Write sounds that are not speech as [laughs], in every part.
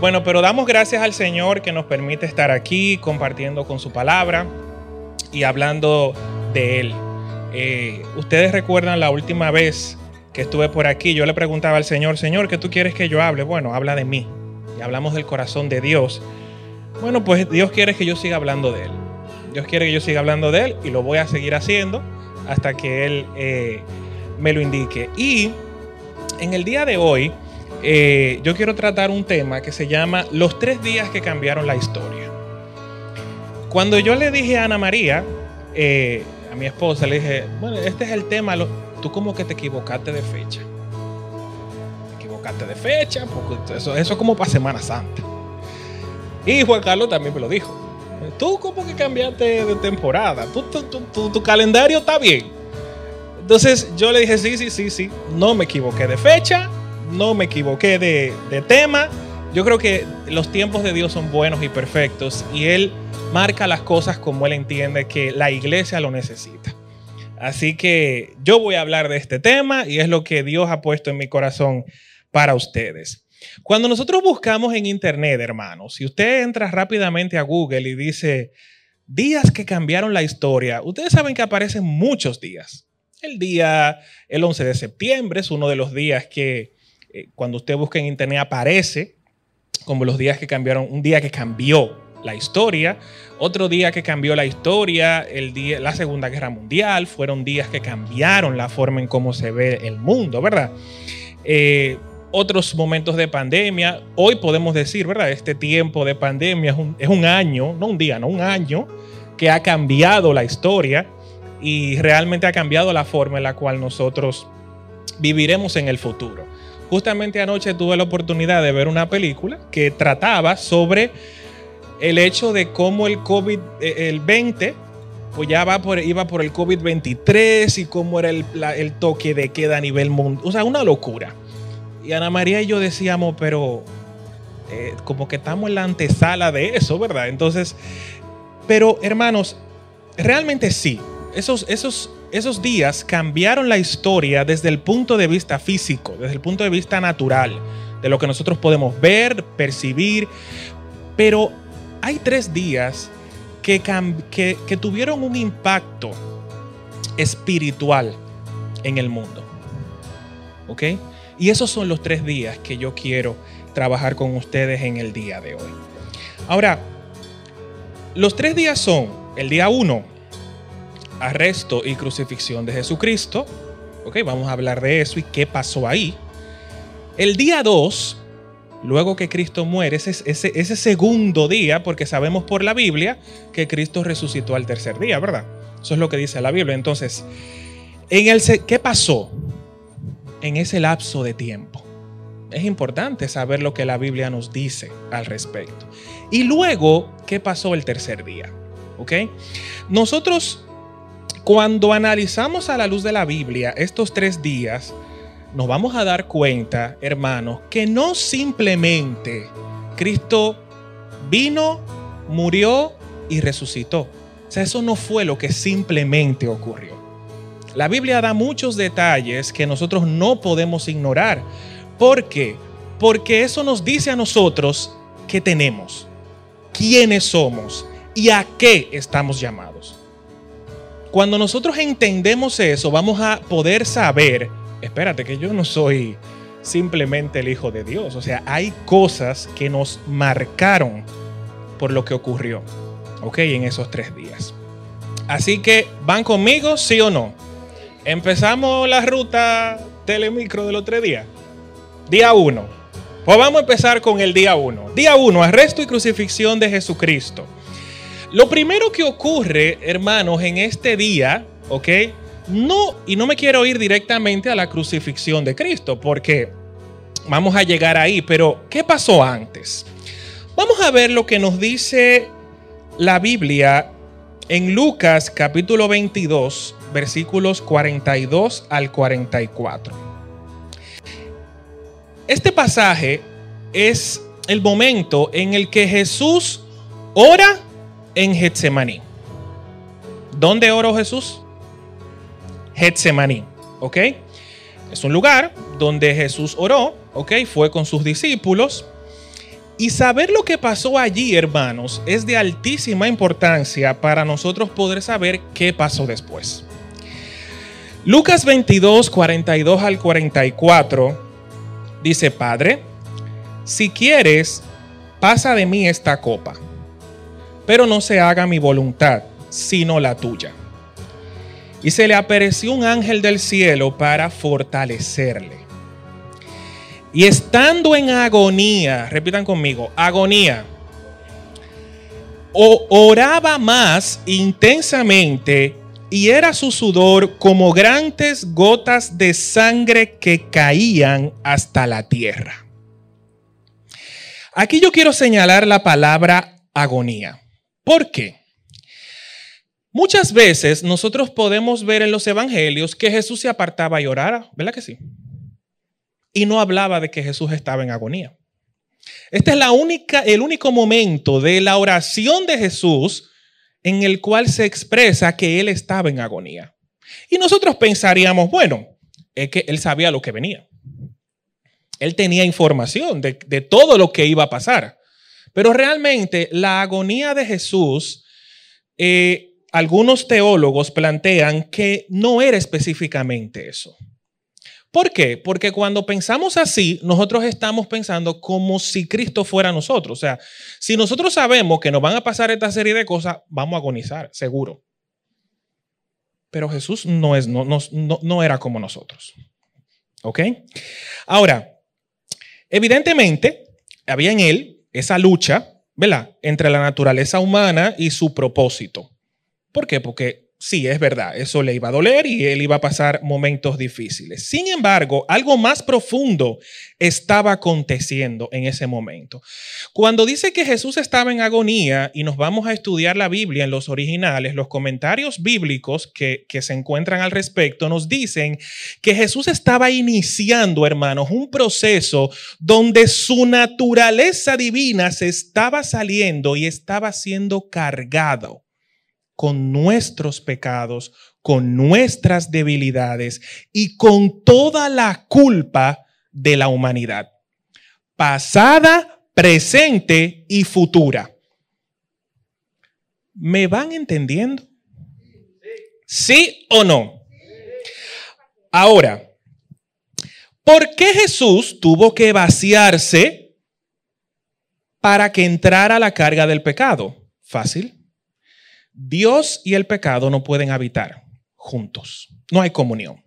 Bueno, pero damos gracias al Señor que nos permite estar aquí compartiendo con su palabra y hablando de Él. Eh, Ustedes recuerdan la última vez que estuve por aquí, yo le preguntaba al Señor, Señor, ¿qué tú quieres que yo hable? Bueno, habla de mí. Y hablamos del corazón de Dios. Bueno, pues Dios quiere que yo siga hablando de Él. Dios quiere que yo siga hablando de Él y lo voy a seguir haciendo hasta que Él eh, me lo indique. Y en el día de hoy, eh, yo quiero tratar un tema que se llama Los tres días que cambiaron la historia. Cuando yo le dije a Ana María, eh, a mi esposa, le dije, bueno, este es el tema, lo- tú como que te equivocaste de fecha. Te equivocaste de fecha, porque eso, es como para Semana Santa. Y Juan Carlos también me lo dijo. Tú como que cambiaste de temporada, tú- tú- tu calendario está bien. Entonces yo le dije, sí, sí, sí, sí, no me equivoqué de fecha, no me equivoqué de, tema. Yo creo que los tiempos de Dios son buenos y perfectos y Él marca las cosas como Él entiende que la iglesia lo necesita. Así que yo voy a hablar de este tema y es lo que Dios ha puesto en mi corazón para ustedes. Cuando nosotros buscamos en Internet, hermanos, si usted entra rápidamente a Google y dice días que cambiaron la historia, ustedes saben que aparecen muchos días. El día, el 11 de septiembre es uno de los días que eh, cuando usted busca en internet aparece como los días que cambiaron, un día que cambió la historia, otro día que cambió la historia, el día, la Segunda Guerra Mundial, fueron días que cambiaron la forma en cómo se ve el mundo, ¿verdad? Eh, otros momentos de pandemia, hoy podemos decir, ¿verdad? Este tiempo de pandemia es un, es un año, no un día, no un año, que ha cambiado la historia y realmente ha cambiado la forma en la cual nosotros viviremos en el futuro. Justamente anoche tuve la oportunidad de ver una película que trataba sobre el hecho de cómo el COVID, eh, el 20, pues ya va por, iba por el COVID-23 y cómo era el, el toque de queda a nivel mundial. O sea, una locura. Y Ana María y yo decíamos, pero eh, como que estamos en la antesala de eso, ¿verdad? Entonces, pero hermanos, realmente sí. Esos, esos, esos días cambiaron la historia desde el punto de vista físico, desde el punto de vista natural, de lo que nosotros podemos ver, percibir. Pero hay tres días que, tuvieron un impacto espiritual en el mundo. ¿Ok? Y esos son los tres días que yo quiero trabajar con ustedes en el día de hoy. Ahora, los tres días son el día uno, arresto y crucifixión de Jesucristo. Ok, vamos a hablar de eso y qué pasó ahí. El día 2, luego que Cristo muere, ese, ese, ese segundo día, porque sabemos por la Biblia que Cristo resucitó al tercer día, ¿verdad? Eso es lo que dice la Biblia. Entonces, en el, ¿qué pasó en ese lapso de tiempo? Es importante saber lo que la Biblia nos dice al respecto. Y luego, ¿qué pasó el tercer día? ¿Ok? Nosotros cuando analizamos a la luz de la Biblia estos tres días, nos vamos a dar cuenta, hermanos, que no simplemente Cristo vino, murió y resucitó. O sea, eso no fue lo que simplemente ocurrió. La Biblia da muchos detalles que nosotros no podemos ignorar. ¿Por qué? Porque eso nos dice a nosotros qué tenemos, quiénes somos y a qué estamos llamados. Cuando nosotros entendemos eso, vamos a poder saber, espérate, que yo no soy simplemente el Hijo de Dios. O sea, hay cosas que nos marcaron por lo que ocurrió, ¿ok? En esos tres días. Así que, ¿van conmigo, sí o no? Empezamos la ruta telemicro del otro día. Día 1. Pues vamos a empezar con el día 1. Día 1, arresto y crucifixión de Jesucristo. Lo primero que ocurre, hermanos, en este día, ¿ok? No, y no me quiero ir directamente a la crucifixión de Cristo, porque vamos a llegar ahí, pero ¿qué pasó antes? Vamos a ver lo que nos dice la Biblia en Lucas capítulo 22, versículos 42 al 44. Este pasaje es el momento en el que Jesús ora en Getsemaní. ¿Dónde oró Jesús? Getsemaní, ¿ok? Es un lugar donde Jesús oró, ¿ok? Fue con sus discípulos Y saber lo que pasó allí, hermanos, es de altísima importancia para nosotros poder saber qué pasó después. Lucas 22, 42 al 44 dice, Padre, si quieres, pasa de mí esta copa, pero no se haga mi voluntad, sino la tuya. Y se le apareció un ángel del cielo para fortalecerle. Y estando en agonía, repitan conmigo, agonía, oraba más intensamente y era su sudor como grandes gotas de sangre que caían hasta la tierra. Aquí yo quiero señalar la palabra agonía. ¿Por qué? Muchas veces nosotros podemos ver en los evangelios que Jesús se apartaba y orara, ¿verdad que sí? y no hablaba de que Jesús estaba en agonía. Este es la única, el único momento de la oración de Jesús en el cual se expresa que él estaba en agonía. Y nosotros pensaríamos, bueno, es que él sabía lo que venía. Él tenía información de, todo lo que iba a pasar. Pero realmente la agonía de Jesús, eh, algunos teólogos plantean que no era específicamente eso. ¿Por qué? Porque cuando pensamos así, nosotros estamos pensando como si Cristo fuera nosotros. O sea, si nosotros sabemos que nos van a pasar esta serie de cosas, vamos a agonizar, seguro. Pero Jesús no, es, no, no, no era como nosotros. ¿Ok? Ahora, evidentemente, había en él esa lucha, ¿verdad? Entre la naturaleza humana y su propósito. ¿Por qué? Porque sí, es verdad, eso le iba a doler y él iba a pasar momentos difíciles. Sin embargo, algo más profundo estaba aconteciendo en ese momento. Cuando dice que Jesús estaba en agonía y nos vamos a estudiar la Biblia en los originales, los comentarios bíblicos que, se encuentran al respecto nos dicen que Jesús estaba iniciando, hermanos, un proceso donde su naturaleza divina se estaba saliendo y estaba siendo cargado con nuestros pecados, con nuestras debilidades y con toda la culpa de la humanidad, pasada, presente y futura. ¿Me van entendiendo? ¿Sí o no? Ahora, ¿por qué Jesús tuvo que vaciarse para que entrara la carga del pecado? Fácil. Dios y el pecado no pueden habitar juntos. No hay comunión.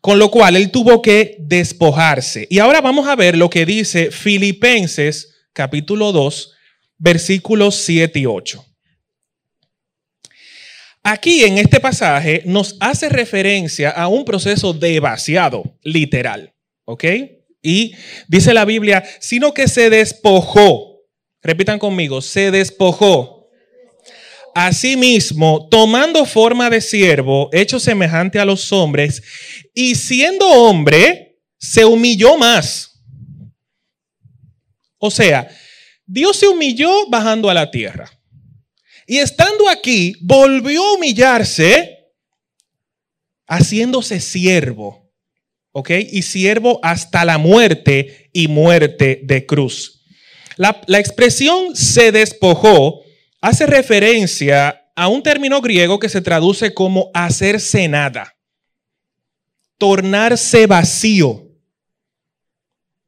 Con lo cual él tuvo que despojarse. Y ahora vamos a ver lo que dice Filipenses capítulo 2, versículos 7 y 8. Aquí en este pasaje nos hace referencia a un proceso de vaciado, literal. ¿Ok? Y dice la Biblia, sino que se despojó. Repitan conmigo, se despojó Asimismo, tomando forma de siervo, hecho semejante a los hombres, y siendo hombre, se humilló más. O sea, Dios se humilló bajando a la tierra. Y estando aquí, volvió a humillarse haciéndose siervo. ¿Ok? Y siervo hasta la muerte y muerte de cruz. La, la expresión se despojó hace referencia a un término griego que se traduce como hacerse nada, tornarse vacío.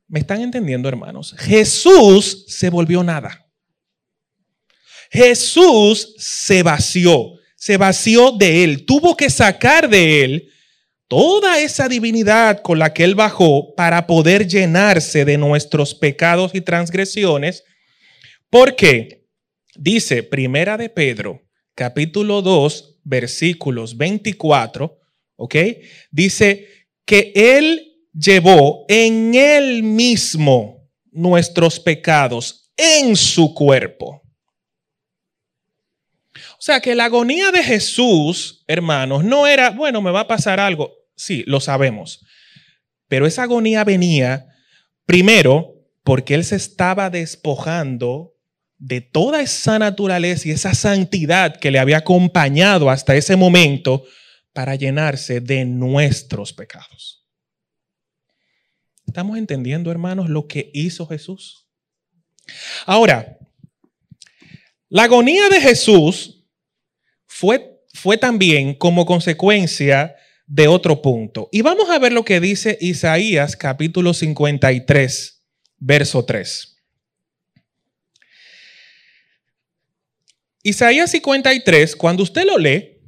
¿Me están entendiendo, hermanos? Jesús se volvió nada. Jesús se vació, se vació de él, tuvo que sacar de él toda esa divinidad con la que él bajó para poder llenarse de nuestros pecados y transgresiones. ¿Por qué? Dice Primera de Pedro, capítulo 2, versículos 24, ¿ok? Dice que Él llevó en Él mismo nuestros pecados en su cuerpo. O sea que la agonía de Jesús, hermanos, no era, bueno, me va a pasar algo. Sí, lo sabemos. Pero esa agonía venía primero porque Él se estaba despojando de toda esa naturaleza y esa santidad que le había acompañado hasta ese momento para llenarse de nuestros pecados. ¿Estamos entendiendo, hermanos, lo que hizo Jesús? Ahora, la agonía de Jesús fue, fue también como consecuencia de otro punto. Y vamos a ver lo que dice Isaías capítulo 53, verso 3. Isaías 53, cuando usted lo lee,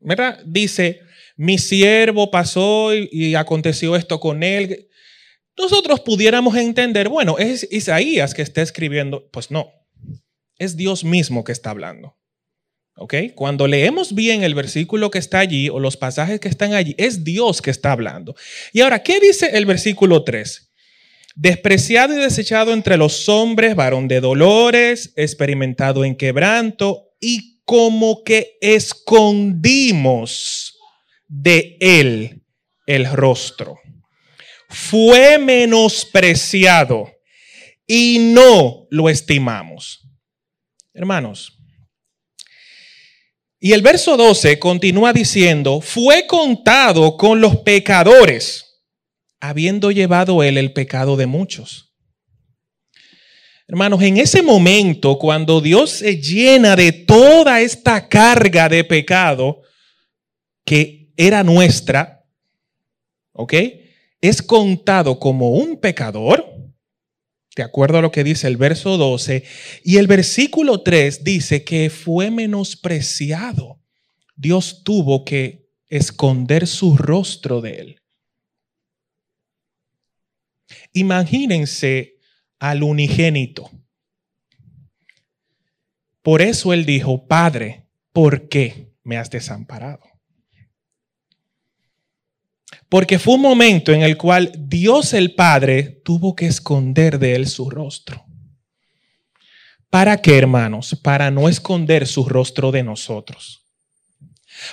¿verdad? Dice, mi siervo pasó y, aconteció esto con él. Nosotros pudiéramos entender, bueno, es Isaías que está escribiendo. Pues no, es Dios mismo que está hablando. ¿Ok? Cuando leemos bien el versículo que está allí o los pasajes que están allí, es Dios que está hablando. Y ahora, ¿qué dice el versículo 3? Despreciado y desechado entre los hombres, varón de dolores, experimentado en quebranto, y como que escondimos de él el rostro. Fue menospreciado y no lo estimamos. Hermanos, y el verso 12 continúa diciendo, fue contado con los pecadores habiendo llevado él el pecado de muchos. Hermanos, en ese momento, cuando Dios se llena de toda esta carga de pecado que era nuestra, ¿ok? Es contado como un pecador, de acuerdo a lo que dice el verso 12, y el versículo 3 dice que fue menospreciado. Dios tuvo que esconder su rostro de él. Imagínense al unigénito. Por eso él dijo, Padre, ¿por qué me has desamparado? Porque fue un momento en el cual Dios el Padre tuvo que esconder de él su rostro. ¿Para qué, hermanos? Para no esconder su rostro de nosotros.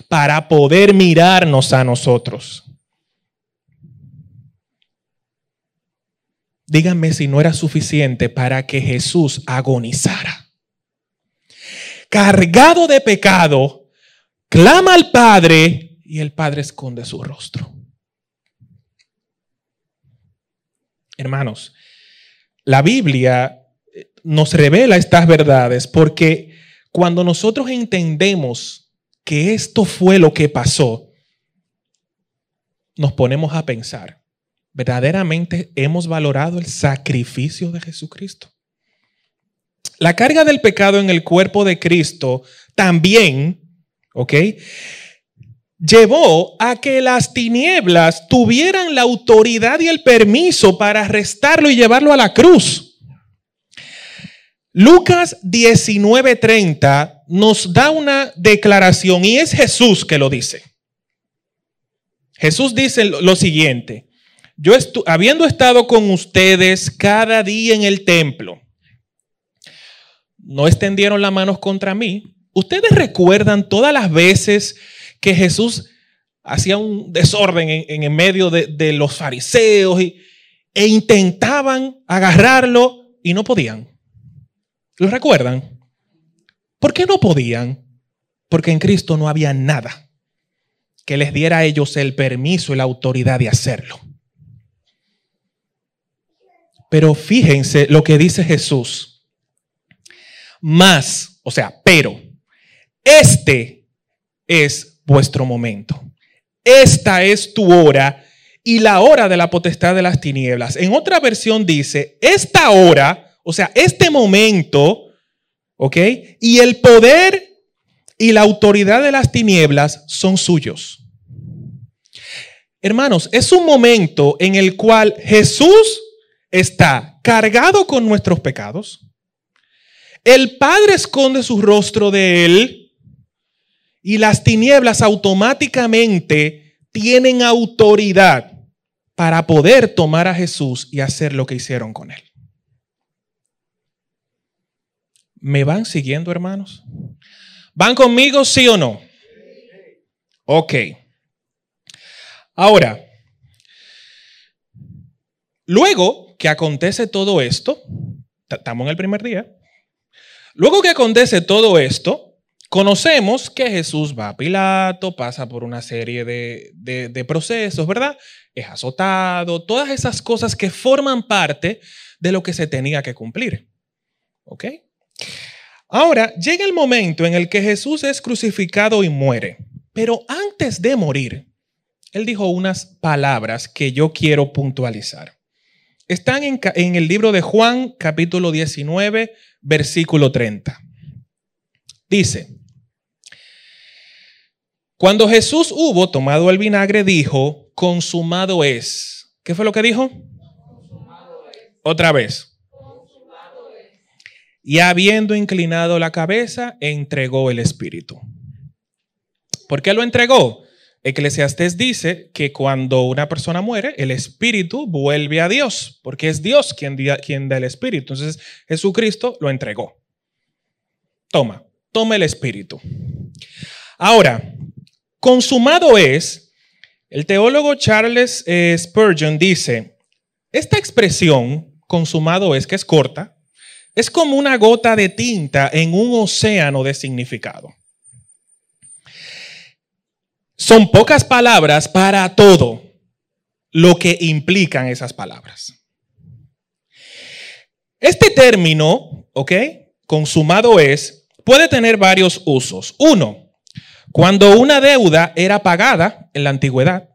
Para poder mirarnos a nosotros. Díganme si no era suficiente para que Jesús agonizara. Cargado de pecado, clama al Padre y el Padre esconde su rostro. Hermanos, la Biblia eh, nos revela estas verdades porque cuando nosotros entendemos que esto fue lo que pasó, nos ponemos a pensar, verdaderamente hemos valorado el sacrificio de Jesucristo. La carga del pecado en el cuerpo de Cristo también, ¿ok? Llevó a que las tinieblas tuvieran la autoridad y el permiso para arrestarlo y llevarlo a la cruz. Lucas 19:30 nos da una declaración y es Jesús que lo dice. Jesús dice lo siguiente, yo habiendo estado con ustedes cada día en el templo, no extendieron las manos contra mí. Ustedes recuerdan todas las veces que Jesús hacía un desorden en, en medio de, los fariseos e intentaban agarrarlo y no podían. ¿Lo recuerdan? ¿Por qué no podían? Porque en Cristo no había nada que les diera a ellos el permiso y la autoridad de hacerlo. Pero fíjense lo que dice Jesús. Más, o sea, pero, este es vuestro momento. Esta es tu hora y la hora de la potestad de las tinieblas. En otra versión dice, esta hora, o sea, este momento, ¿ok? Y el poder y la autoridad de las tinieblas son suyos. Hermanos, es un momento en el cual Jesús está cargado con nuestros pecados. El Padre esconde su rostro de él y las tinieblas automáticamente tienen autoridad para poder tomar a Jesús y hacer lo que hicieron con él. ¿Me van siguiendo, hermanos? ¿Van conmigo, sí o no? Ok. Ahora, luego que acontece todo esto, estamos en el primer día, luego que acontece todo esto, Conocemos que Jesús va a Pilato, pasa por una serie de, de, procesos, ¿verdad? Es azotado, todas esas cosas que forman parte de lo que se tenía que cumplir. ¿Ok? Ahora, llega el momento en el que Jesús es crucificado y muere, pero antes de morir, él dijo unas palabras que yo quiero puntualizar. Están en, en el libro de Juan, capítulo 19, versículo 30. Dice, cuando Jesús hubo tomado el vinagre, dijo, consumado es. ¿Qué fue lo que dijo? Otra vez. Y habiendo inclinado la cabeza, entregó el espíritu. ¿Por qué lo entregó? Eclesiastés dice que cuando una persona muere, el espíritu vuelve a Dios, porque es Dios quien, quien da el espíritu. Entonces Jesucristo lo entregó. Toma, toma el espíritu. Ahora, consumado es, el teólogo Charles eh, Spurgeon dice, esta expresión, consumado es, que es corta, es como una gota de tinta en un océano de significado. Son pocas palabras para todo lo que implican esas palabras. Este término, ¿ok? Consumado es, puede tener varios usos. Uno, cuando una deuda era pagada en la antigüedad,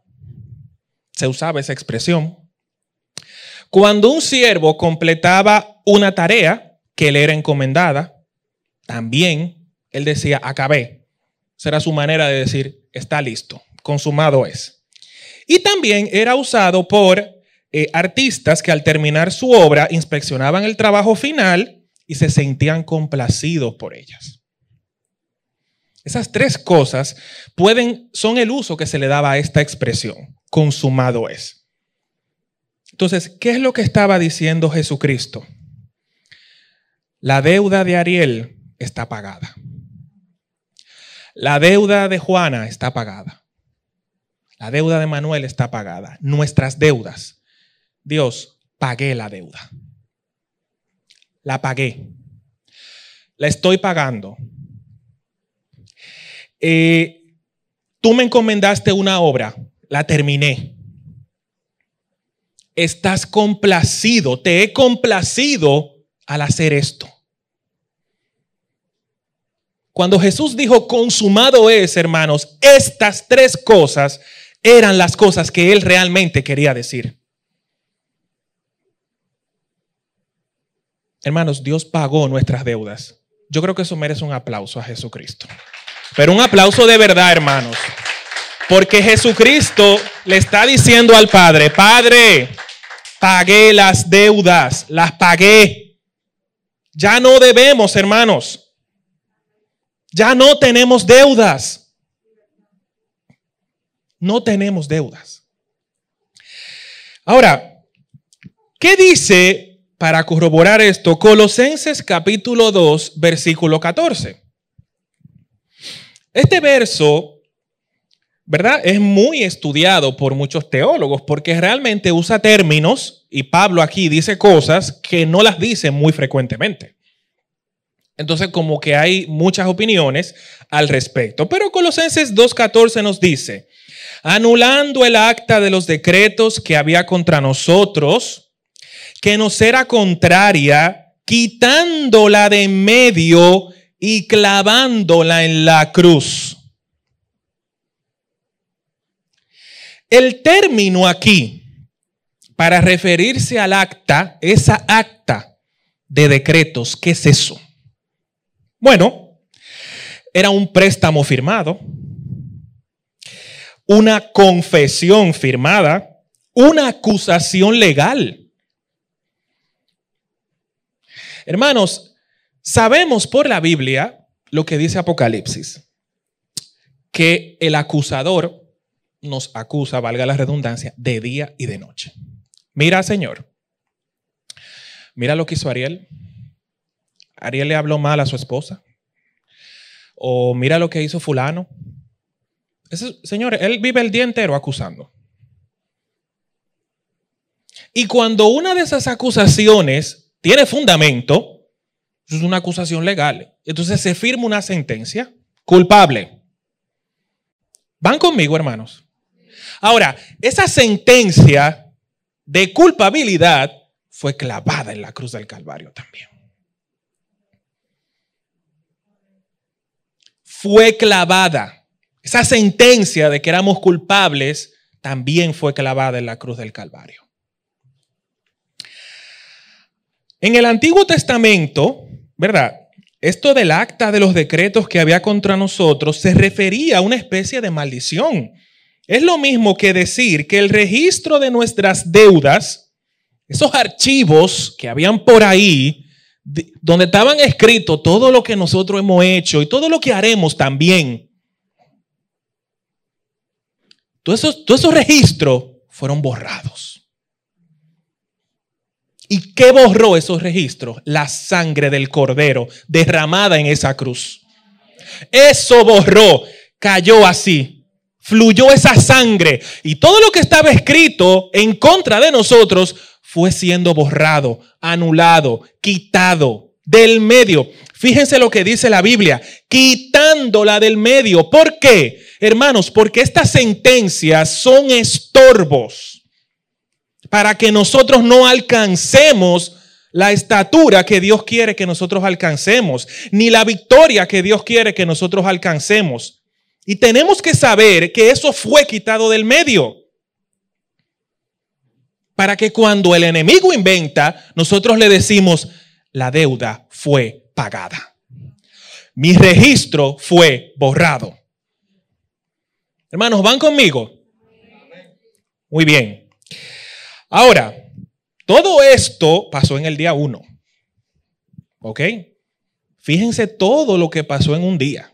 se usaba esa expresión. Cuando un siervo completaba una tarea, que le era encomendada, también él decía, acabé. Será su manera de decir, está listo, consumado es. Y también era usado por eh, artistas que al terminar su obra inspeccionaban el trabajo final y se sentían complacidos por ellas. Esas tres cosas pueden, son el uso que se le daba a esta expresión, consumado es. Entonces, ¿qué es lo que estaba diciendo Jesucristo? La deuda de Ariel está pagada. La deuda de Juana está pagada. La deuda de Manuel está pagada. Nuestras deudas. Dios, pagué la deuda. La pagué. La estoy pagando. Eh, tú me encomendaste una obra. La terminé. Estás complacido. Te he complacido al hacer esto. Cuando Jesús dijo, consumado es, hermanos, estas tres cosas eran las cosas que él realmente quería decir. Hermanos, Dios pagó nuestras deudas. Yo creo que eso merece un aplauso a Jesucristo. Pero un aplauso de verdad, hermanos. Porque Jesucristo le está diciendo al Padre, Padre, pagué las deudas, las pagué. Ya no debemos, hermanos. Ya no tenemos deudas. No tenemos deudas. Ahora, ¿qué dice para corroborar esto Colosenses capítulo 2, versículo 14? Este verso ¿verdad? Es muy estudiado por muchos teólogos porque realmente usa términos y Pablo aquí dice cosas que no las dice muy frecuentemente. Entonces, como que hay muchas opiniones al respecto. Pero Colosenses 2.14 nos dice, anulando el acta de los decretos que había contra nosotros, que nos era contraria, quitándola de en medio y clavándola en la cruz El término aquí, para referirse al acta, esa acta de decretos, ¿qué es eso? Bueno, era un préstamo firmado, una confesión firmada, una acusación legal. Hermanos, sabemos por la Biblia lo que dice Apocalipsis, que el acusador nos acusa, valga la redundancia, de día y de noche. Mira, Señor, mira lo que hizo Ariel. Ariel le habló mal a su esposa. O mira lo que hizo fulano. señor, él vive el día entero acusando. Y cuando una de esas acusaciones tiene fundamento, es una acusación legal. Entonces se firma una sentencia culpable. ¿Van conmigo, hermanos? Ahora, esa sentencia de culpabilidad fue clavada en la cruz del Calvario también. Fue clavada. Esa sentencia de que éramos culpables también fue clavada en la cruz del Calvario. En el Antiguo Testamento, ¿verdad? Esto del acta de los decretos que había contra nosotros se refería a una especie de maldición. Es lo mismo que decir que el registro de nuestras deudas, esos archivos que habían por ahí, donde estaban escritos todo lo que nosotros hemos hecho y todo lo que haremos también, todos esos, todos esos registros fueron borrados. ¿Y qué borró esos registros? La sangre del cordero derramada en esa cruz. Eso borró, cayó así, fluyó esa sangre y todo lo que estaba escrito en contra de nosotros fue siendo borrado, anulado, quitado del medio. Fíjense lo que dice la Biblia, quitándola del medio. ¿Por qué? Hermanos, porque estas sentencias son estorbos para que nosotros no alcancemos la estatura que Dios quiere que nosotros alcancemos, ni la victoria que Dios quiere que nosotros alcancemos. Y tenemos que saber que eso fue quitado del medio. Para que cuando el enemigo inventa, nosotros le decimos, la deuda fue pagada. Mi registro fue borrado. Hermanos, ¿van conmigo? Muy bien. Ahora, todo esto pasó en el día 1. ¿Ok? Fíjense todo lo que pasó en un día.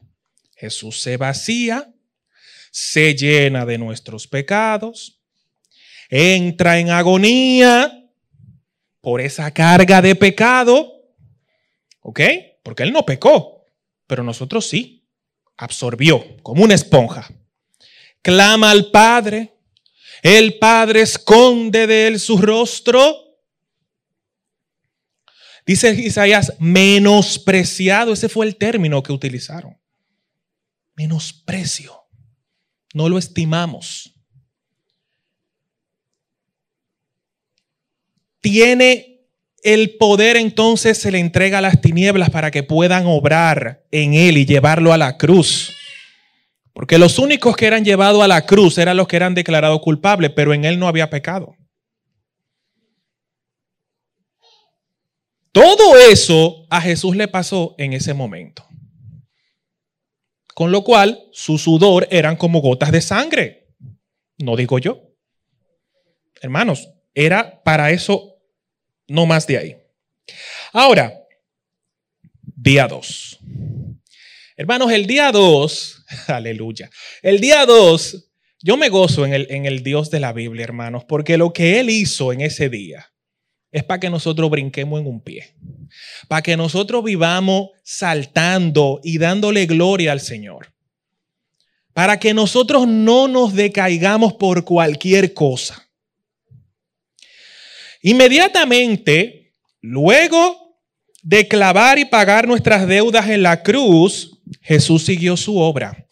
Jesús se vacía, se llena de nuestros pecados, entra en agonía por esa carga de pecado. ¿Ok? Porque Él no pecó, pero nosotros sí. Absorbió como una esponja. Clama al Padre, el Padre esconde de él su rostro. Dice Isaías, menospreciado. Ese fue el término que utilizaron. Menosprecio. No lo estimamos. Tiene el poder entonces se le entrega a las tinieblas para que puedan obrar en él y llevarlo a la cruz. Porque los únicos que eran llevados a la cruz eran los que eran declarados culpables, pero en él no había pecado. Todo eso a Jesús le pasó en ese momento. Con lo cual, su sudor eran como gotas de sangre. No digo yo. Hermanos, era para eso, no más de ahí. Ahora, día 2. Hermanos, el día 2, [laughs] aleluya, el día 2, yo me gozo en el, en el Dios de la Biblia, hermanos, porque lo que Él hizo en ese día es para que nosotros brinquemos en un pie, para que nosotros vivamos saltando y dándole gloria al Señor, para que nosotros no nos decaigamos por cualquier cosa. Inmediatamente, luego de clavar y pagar nuestras deudas en la cruz, Jesús siguió su obra.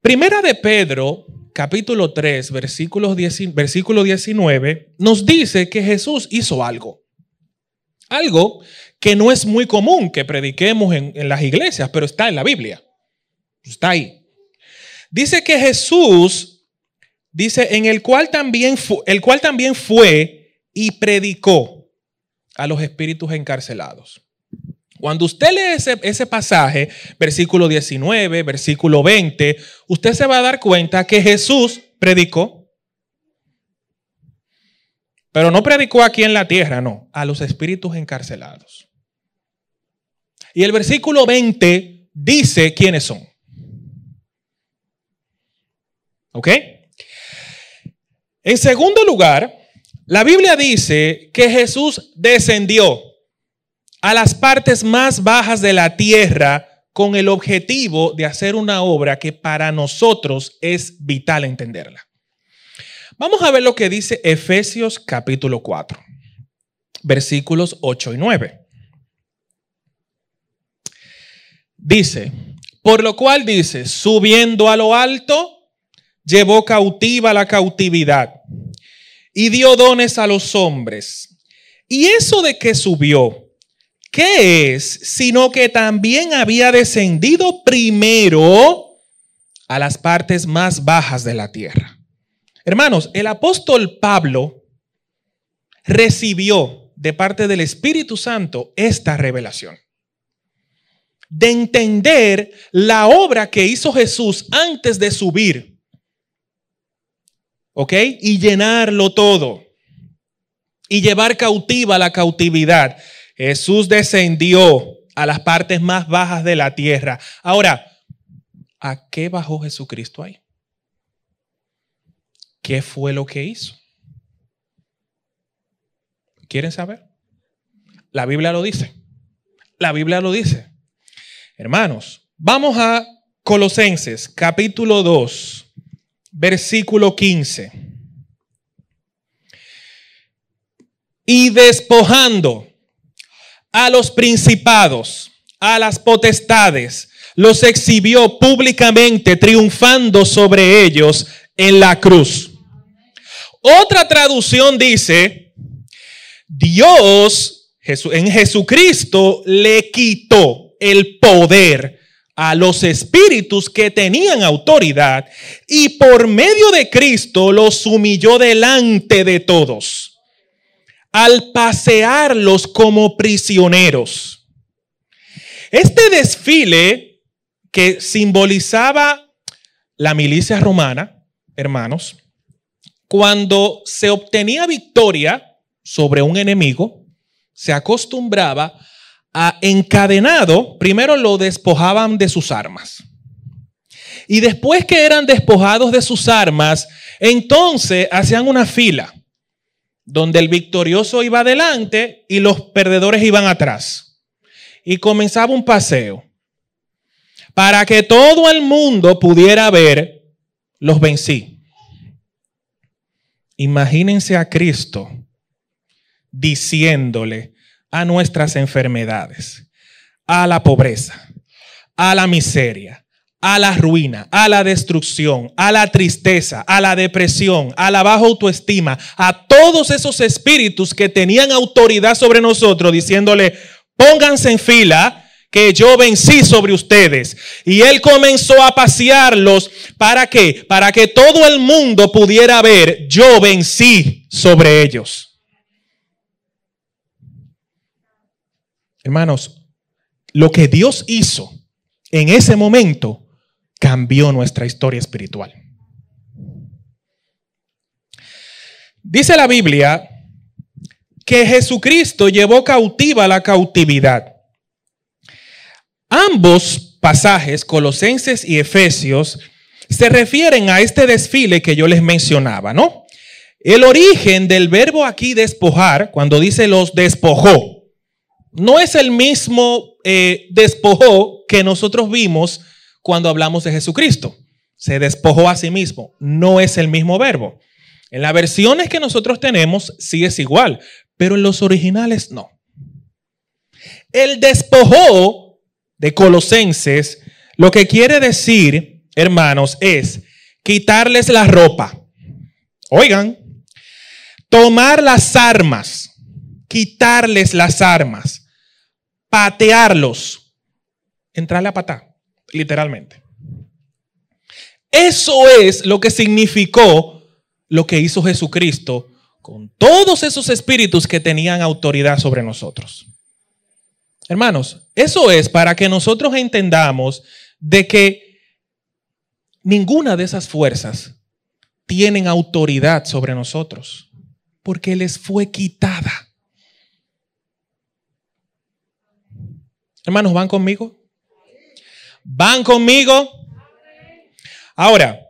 Primera de Pedro, capítulo 3, versículo 19, nos dice que Jesús hizo algo. Algo que no es muy común que prediquemos en, las iglesias, pero está en la Biblia. Está ahí. Dice que Jesús, dice, en el cual también, el cual también fue y predicó a los espíritus encarcelados. Cuando usted lee ese, pasaje, versículo 19, versículo 20, usted se va a dar cuenta que Jesús predicó. Pero no predicó aquí en la tierra, no, a los espíritus encarcelados. Y el versículo 20 dice quiénes son. ¿Ok? En segundo lugar, la Biblia dice que Jesús descendió a las partes más bajas de la tierra con el objetivo de hacer una obra que para nosotros es vital entenderla. Vamos a ver lo que dice Efesios capítulo 4, versículos 8 y 9. Dice, Por lo cual dice, subiendo a lo alto, llevó cautiva la cautividad y dio dones a los hombres. Y eso de que subió, ¿qué es? Sino que también había descendido primero a las partes más bajas de la tierra. Hermanos, el apóstol Pablo recibió de parte del Espíritu Santo esta revelación. De entender la obra que hizo Jesús antes de subir Y llenarlo todo. Y llevar cautiva la cautividad. Jesús descendió a las partes más bajas de la tierra. Ahora, ¿a qué bajó Jesucristo ahí? ¿Qué fue lo que hizo? ¿Quieren saber? La Biblia lo dice. La Biblia lo dice. Hermanos, vamos a Colosenses capítulo 2 versículo 15. Y despojando a los principados, a las potestades, los exhibió públicamente, triunfando sobre ellos en la cruz. Otra traducción dice, Dios en Jesucristo le quitó el poder a los espíritus que tenían autoridad y por medio de Cristo los humilló delante de todos al pasearlos como prisioneros. Este desfile que simbolizaba la milicia romana, hermanos, cuando se obtenía victoria sobre un enemigo, se acostumbraba encadenado, primero lo despojaban de sus armas. Y después que eran despojados de sus armas, entonces hacían una fila donde el victorioso iba adelante y los perdedores iban atrás. Y comenzaba un paseo para que todo el mundo pudiera ver, los vencí. Imagínense a Cristo diciéndole, a nuestras enfermedades, a la pobreza, a la miseria, a la ruina, a la destrucción, a la tristeza, a la depresión, a la baja autoestima, a todos esos espíritus que tenían autoridad sobre nosotros, diciéndole, pónganse en fila, que yo vencí sobre ustedes. Y él comenzó a pasearlos. ¿Para qué? Para que todo el mundo pudiera ver, yo vencí sobre ellos. Hermanos, lo que Dios hizo en ese momento cambió nuestra historia espiritual. Dice la Biblia que Jesucristo llevó cautiva la cautividad. Ambos pasajes, Colosenses y Efesios, se refieren a este desfile que yo les mencionaba, ¿no? El origen del verbo aquí despojar, cuando dice los despojó, no es el mismo eh, despojó que nosotros vimos cuando hablamos de Jesucristo. Se despojó a sí mismo. No es el mismo verbo. En las versiones que nosotros tenemos sí es igual, pero en los originales no. El despojó de Colosenses, lo que quiere decir, hermanos, es quitarles la ropa. Oigan, tomar las armas, quitarles las armas patearlos, entrarle a patar, literalmente. Eso es lo que significó lo que hizo Jesucristo con todos esos espíritus que tenían autoridad sobre nosotros. Hermanos, eso es para que nosotros entendamos de que ninguna de esas fuerzas tienen autoridad sobre nosotros, porque les fue quitada. Hermanos, ¿van conmigo? ¿Van conmigo? Ahora,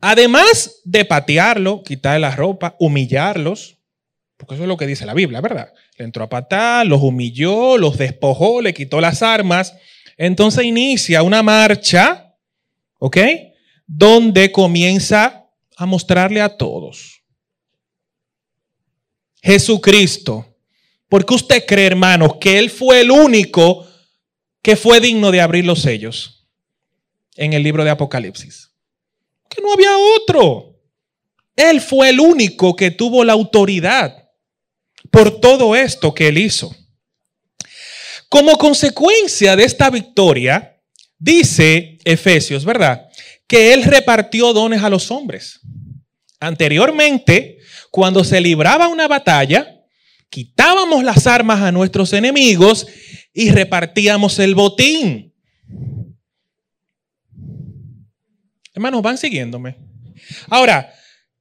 además de patearlo, quitarle la ropa, humillarlos, porque eso es lo que dice la Biblia, ¿verdad? Le entró a patar, los humilló, los despojó, le quitó las armas. Entonces inicia una marcha, ¿ok? Donde comienza a mostrarle a todos. Jesucristo ¿Por qué usted cree, hermanos, que Él fue el único que fue digno de abrir los sellos en el libro de Apocalipsis? Que no había otro. Él fue el único que tuvo la autoridad por todo esto que él hizo. Como consecuencia de esta victoria, dice Efesios, ¿verdad? Que él repartió dones a los hombres. Anteriormente, cuando se libraba una batalla, quitábamos las armas a nuestros enemigos y repartíamos el botín. Hermanos, van siguiéndome. Ahora,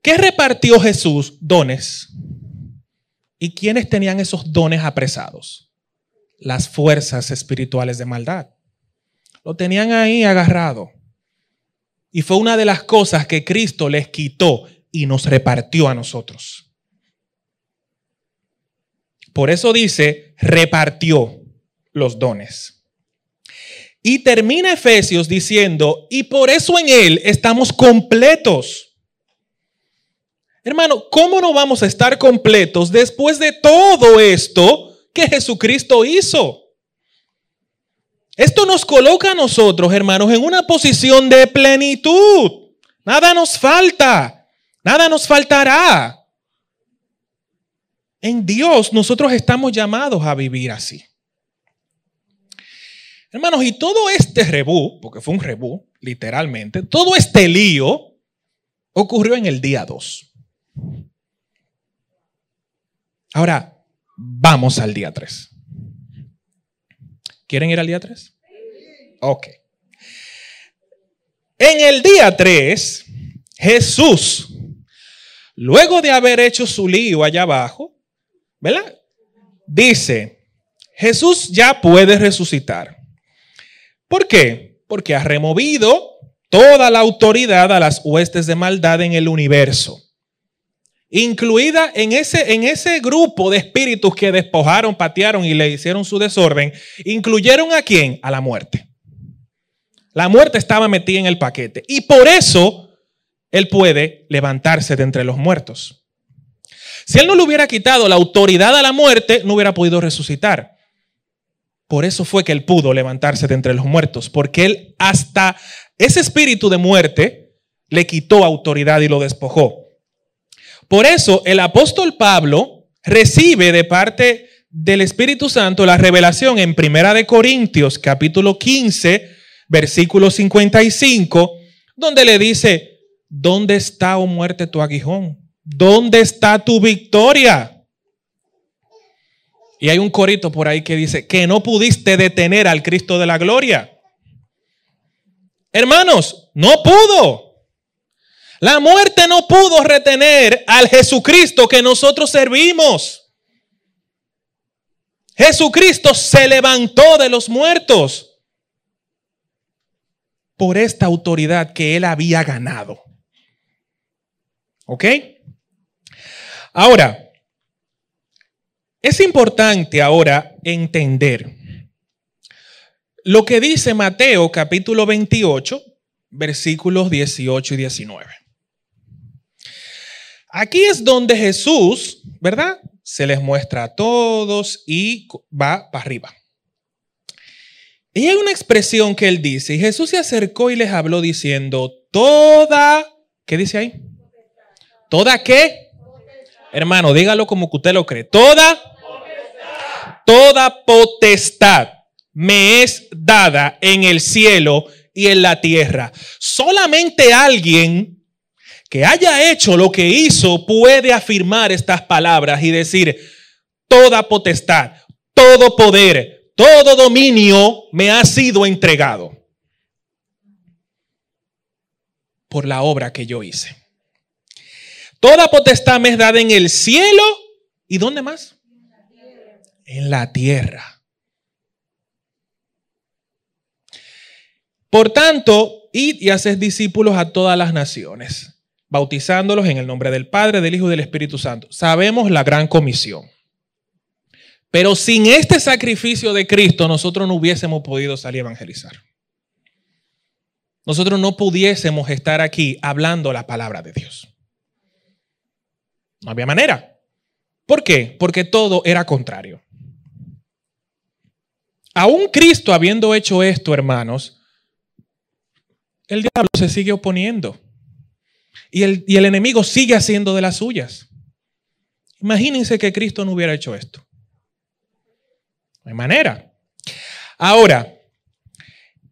¿qué repartió Jesús? Dones. ¿Y quiénes tenían esos dones apresados? Las fuerzas espirituales de maldad. Lo tenían ahí agarrado. Y fue una de las cosas que Cristo les quitó y nos repartió a nosotros. Por eso dice, repartió los dones. Y termina Efesios diciendo, y por eso en Él estamos completos. Hermano, ¿cómo no vamos a estar completos después de todo esto que Jesucristo hizo? Esto nos coloca a nosotros, hermanos, en una posición de plenitud. Nada nos falta, nada nos faltará. En Dios nosotros estamos llamados a vivir así. Hermanos, y todo este rebú, porque fue un rebú, literalmente, todo este lío ocurrió en el día 2. Ahora, vamos al día 3. ¿Quieren ir al día 3? Ok. En el día 3, Jesús, luego de haber hecho su lío allá abajo, ¿verdad? Dice, Jesús ya puede resucitar. ¿Por qué? Porque ha removido toda la autoridad a las huestes de maldad en el universo. Incluida en ese, en ese grupo de espíritus que despojaron, patearon y le hicieron su desorden, incluyeron a quién? A la muerte. La muerte estaba metida en el paquete. Y por eso Él puede levantarse de entre los muertos. Si Él no le hubiera quitado la autoridad a la muerte, no hubiera podido resucitar. Por eso fue que él pudo levantarse de entre los muertos, porque él hasta ese espíritu de muerte le quitó autoridad y lo despojó. Por eso el apóstol Pablo recibe de parte del Espíritu Santo la revelación en Primera de Corintios capítulo 15, versículo 55, donde le dice, ¿dónde está, oh muerte, tu aguijón? ¿Dónde está tu victoria? Y hay un corito por ahí que dice que no pudiste detener al Cristo de la gloria. Hermanos, no pudo. La muerte no pudo retener al Jesucristo que nosotros servimos. Jesucristo se levantó de los muertos por esta autoridad que él había ganado. ¿Ok? Ahora, es importante ahora entender lo que dice Mateo capítulo 28, versículos 18 y 19. Aquí es donde Jesús, ¿verdad? Se les muestra a todos y va para arriba. Y hay una expresión que él dice, y Jesús se acercó y les habló diciendo, toda, ¿qué dice ahí? ¿Toda qué? Hermano, dígalo como que usted lo cree. Toda toda potestad me es dada en el cielo y en la tierra. Solamente alguien que haya hecho lo que hizo puede afirmar estas palabras y decir, toda potestad, todo poder, todo dominio me ha sido entregado por la obra que yo hice. Toda potestad me es dada en el cielo y ¿dónde más? en la tierra. Por tanto, id y haced discípulos a todas las naciones, bautizándolos en el nombre del Padre, del Hijo y del Espíritu Santo. Sabemos la gran comisión. Pero sin este sacrificio de Cristo, nosotros no hubiésemos podido salir a evangelizar. Nosotros no pudiésemos estar aquí hablando la palabra de Dios. No había manera. ¿Por qué? Porque todo era contrario. aún Cristo habiendo hecho esto, hermanos, el diablo se sigue oponiendo. Y el, y el enemigo sigue haciendo de las suyas. Imagínense que Cristo no hubiera hecho esto. No hay manera. Ahora,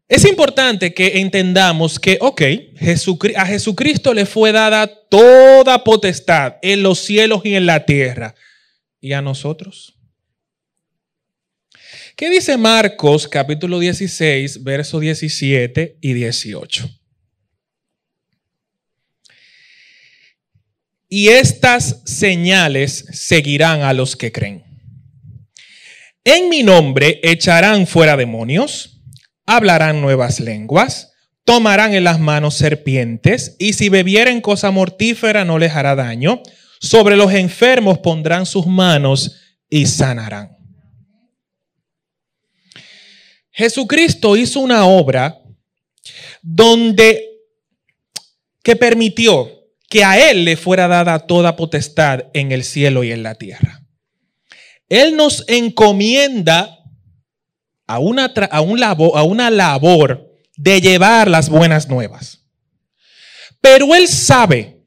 es importante que entendamos que, ok, a Jesucristo le fue dada toda potestad en los cielos y en la tierra. ¿Y a nosotros? ¿Qué dice Marcos capítulo 16, versos 17 y 18? Y estas señales seguirán a los que creen. En mi nombre echarán fuera demonios, hablarán nuevas lenguas, tomarán en las manos serpientes, y si bebieren cosa mortífera no les hará daño. Sobre los enfermos pondrán sus manos y sanarán. Jesucristo hizo una obra donde que permitió que a Él le fuera dada toda potestad en el cielo y en la tierra. Él nos encomienda a una, a un labor, a una labor de llevar las buenas nuevas. Pero Él sabe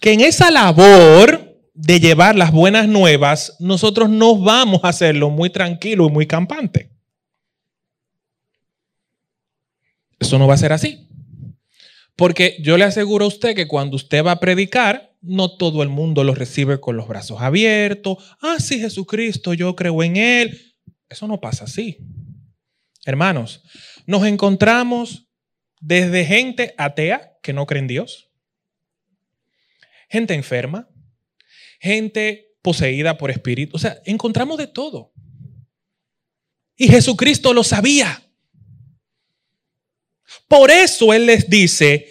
que en esa labor de llevar las buenas nuevas, nosotros no vamos a hacerlo muy tranquilo y muy campante. Eso no va a ser así. Porque yo le aseguro a usted que cuando usted va a predicar, no todo el mundo lo recibe con los brazos abiertos. Ah, sí, Jesucristo, yo creo en Él. Eso no pasa así. Hermanos, nos encontramos desde gente atea que no cree en Dios, gente enferma, gente poseída por espíritu. O sea, encontramos de todo. Y Jesucristo lo sabía. Por eso Él les dice,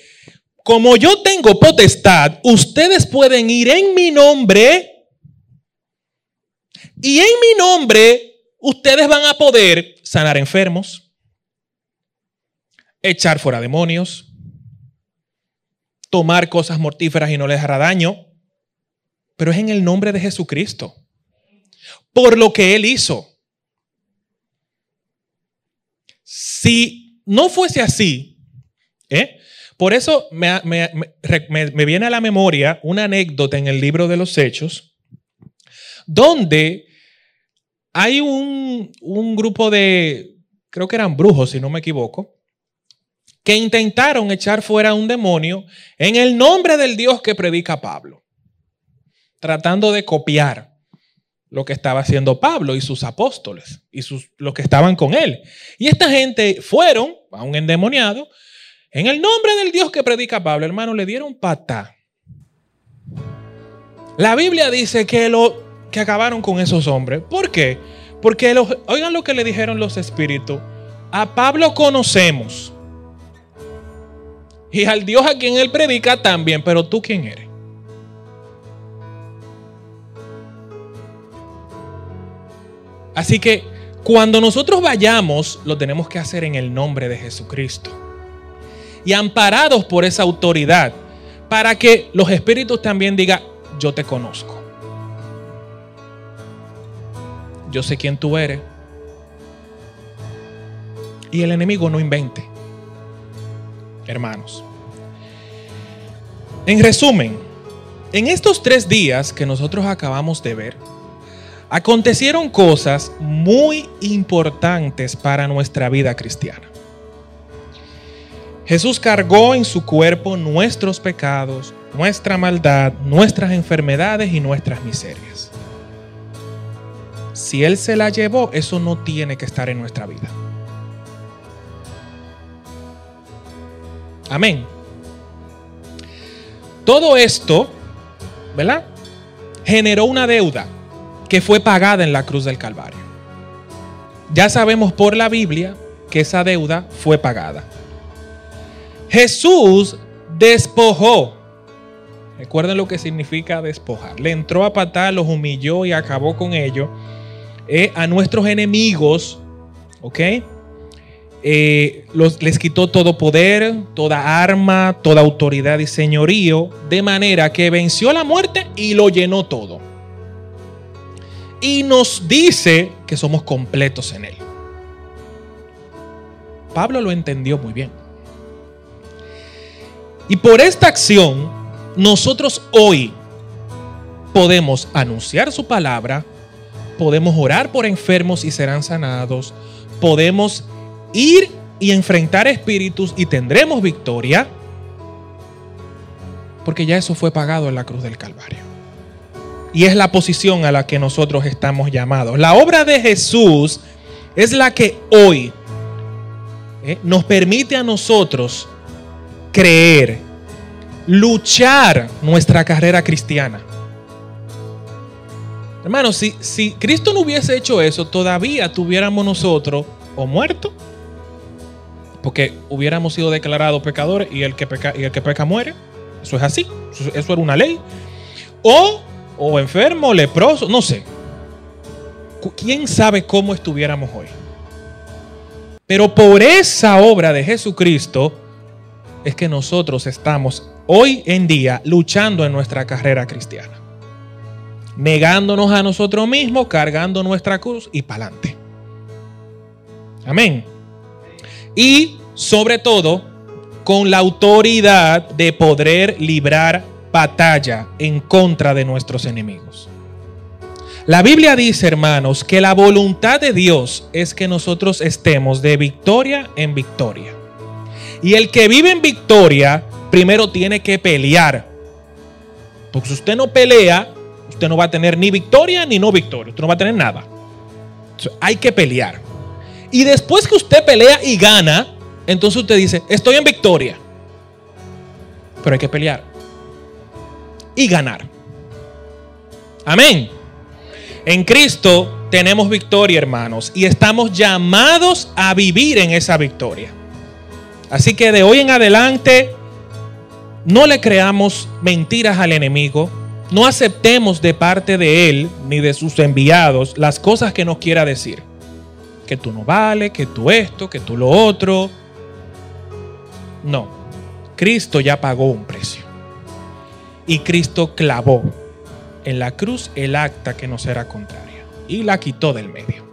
como yo tengo potestad, ustedes pueden ir en mi nombre y en mi nombre ustedes van a poder sanar enfermos, echar fuera demonios, tomar cosas mortíferas y no les hará daño, pero es en el nombre de Jesucristo, por lo que Él hizo. Si no fuese así, ¿eh? por eso me, viene a la memoria una anécdota en el libro de los Hechos, donde hay un, un grupo de, creo que eran brujos, si no me equivoco, que intentaron echar fuera un demonio en el nombre del Dios que predica Pablo, tratando de copiar lo que estaba haciendo Pablo y sus apóstoles y sus, los que estaban con él. Y esta gente fueron a un endemoniado. En el nombre del Dios que predica Pablo, hermano, le dieron pata. La Biblia dice que, lo, que acabaron con esos hombres. ¿Por qué? Porque oigan lo que le dijeron los espíritus. A Pablo conocemos. Y al Dios a quien él predica también. Pero tú quién eres. Así que cuando nosotros vayamos, lo tenemos que hacer en el nombre de Jesucristo. Y amparados por esa autoridad, para que los espíritus también digan, yo te conozco. Yo sé quién tú eres. Y el enemigo no invente. Hermanos. En resumen, en estos tres días que nosotros acabamos de ver, acontecieron cosas muy importantes para nuestra vida cristiana. Jesús cargó en su cuerpo nuestros pecados, nuestra maldad, nuestras enfermedades y nuestras miserias. Si Él se la llevó, eso no tiene que estar en nuestra vida. Amén. Todo esto, ¿verdad? Generó una deuda que fue pagada en la cruz del Calvario. Ya sabemos por la Biblia que esa deuda fue pagada. Jesús despojó. Recuerden lo que significa despojar. Le entró a patar, los humilló y acabó con ellos. Eh, a nuestros enemigos, ¿ok? Eh, les quitó todo poder, toda arma, toda autoridad y señorío, de manera que venció la muerte y lo llenó todo y nos dice que somos completos en Él. Pablo lo entendió muy bien. Y por esta acción, nosotros hoy podemos anunciar su palabra, podemos orar por enfermos y serán sanados, podemos ir y enfrentar espíritus y tendremos victoria, porque ya eso fue pagado en la cruz del Calvario. Y es la posición a la que nosotros estamos llamados. La obra de Jesús es la que hoy eh, nos permite a nosotros creer, luchar nuestra carrera cristiana. Hermanos, si, si Cristo no hubiese hecho eso, todavía tuviéramos nosotros o muerto, porque hubiéramos sido declarados pecadores y el que peca, y el que peca muere. Eso es así, eso, era una ley. O, o enfermo, leproso, no sé. ¿Quién sabe cómo estuviéramos hoy? Pero por esa obra de Jesucristo es que nosotros estamos hoy en día luchando en nuestra carrera cristiana. Negándonos a nosotros mismos, cargando nuestra cruz y para adelante. Amén. Y sobre todo, con la autoridad de poder librar batalla en contra de nuestros enemigos. La Biblia dice, hermanos, que la voluntad de Dios es que nosotros estemos de victoria en victoria. Y el que vive en victoria, primero tiene que pelear. Porque si usted no pelea, usted no va a tener ni victoria ni no victoria. Usted no va a tener nada. hay que pelear. Y después que usted pelea y gana, entonces usted dice, estoy en victoria. Pero hay que pelear. Y ganar. Amén. En Cristo tenemos victoria, hermanos, y estamos llamados a vivir en esa victoria. Así que de hoy en adelante, no le creamos mentiras al enemigo, no aceptemos de parte de él ni de sus enviados las cosas que nos quiera decir. Que tú no vales, que tú esto, que tú lo otro. No, Cristo ya pagó un precio. Y Cristo clavó en la cruz el acta que nos era contraria y la quitó del medio.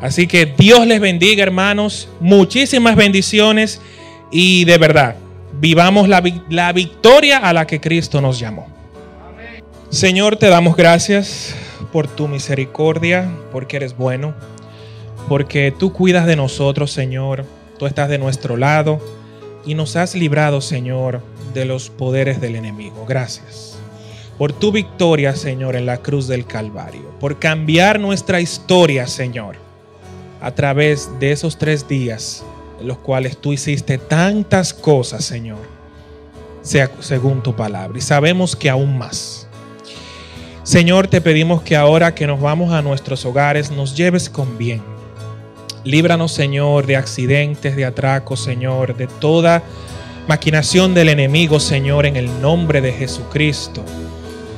Así que Dios les bendiga, hermanos. Muchísimas bendiciones y de verdad, vivamos la, la victoria a la que Cristo nos llamó. Señor, te damos gracias por tu misericordia, porque eres bueno, porque tú cuidas de nosotros, Señor. Tú estás de nuestro lado y nos has librado, Señor, de los poderes del enemigo. Gracias por tu victoria, Señor, en la cruz del Calvario, por cambiar nuestra historia, Señor, a través de esos tres días en los cuales tú hiciste tantas cosas, Señor, según tu palabra. Y sabemos que aún más. Señor, te pedimos que ahora que nos vamos a nuestros hogares, nos lleves con bien. Líbranos, Señor, de accidentes, de atracos, Señor, de toda maquinación del enemigo, Señor, en el nombre de Jesucristo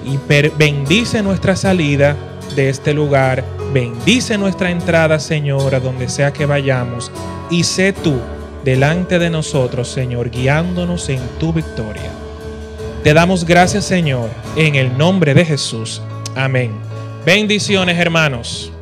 y bendice nuestra salida de este lugar, bendice nuestra entrada, Señor, a donde sea que vayamos, y sé tú delante de nosotros, Señor, guiándonos en tu victoria. Te damos gracias, Señor, en el nombre de Jesús. Amén. Bendiciones, hermanos.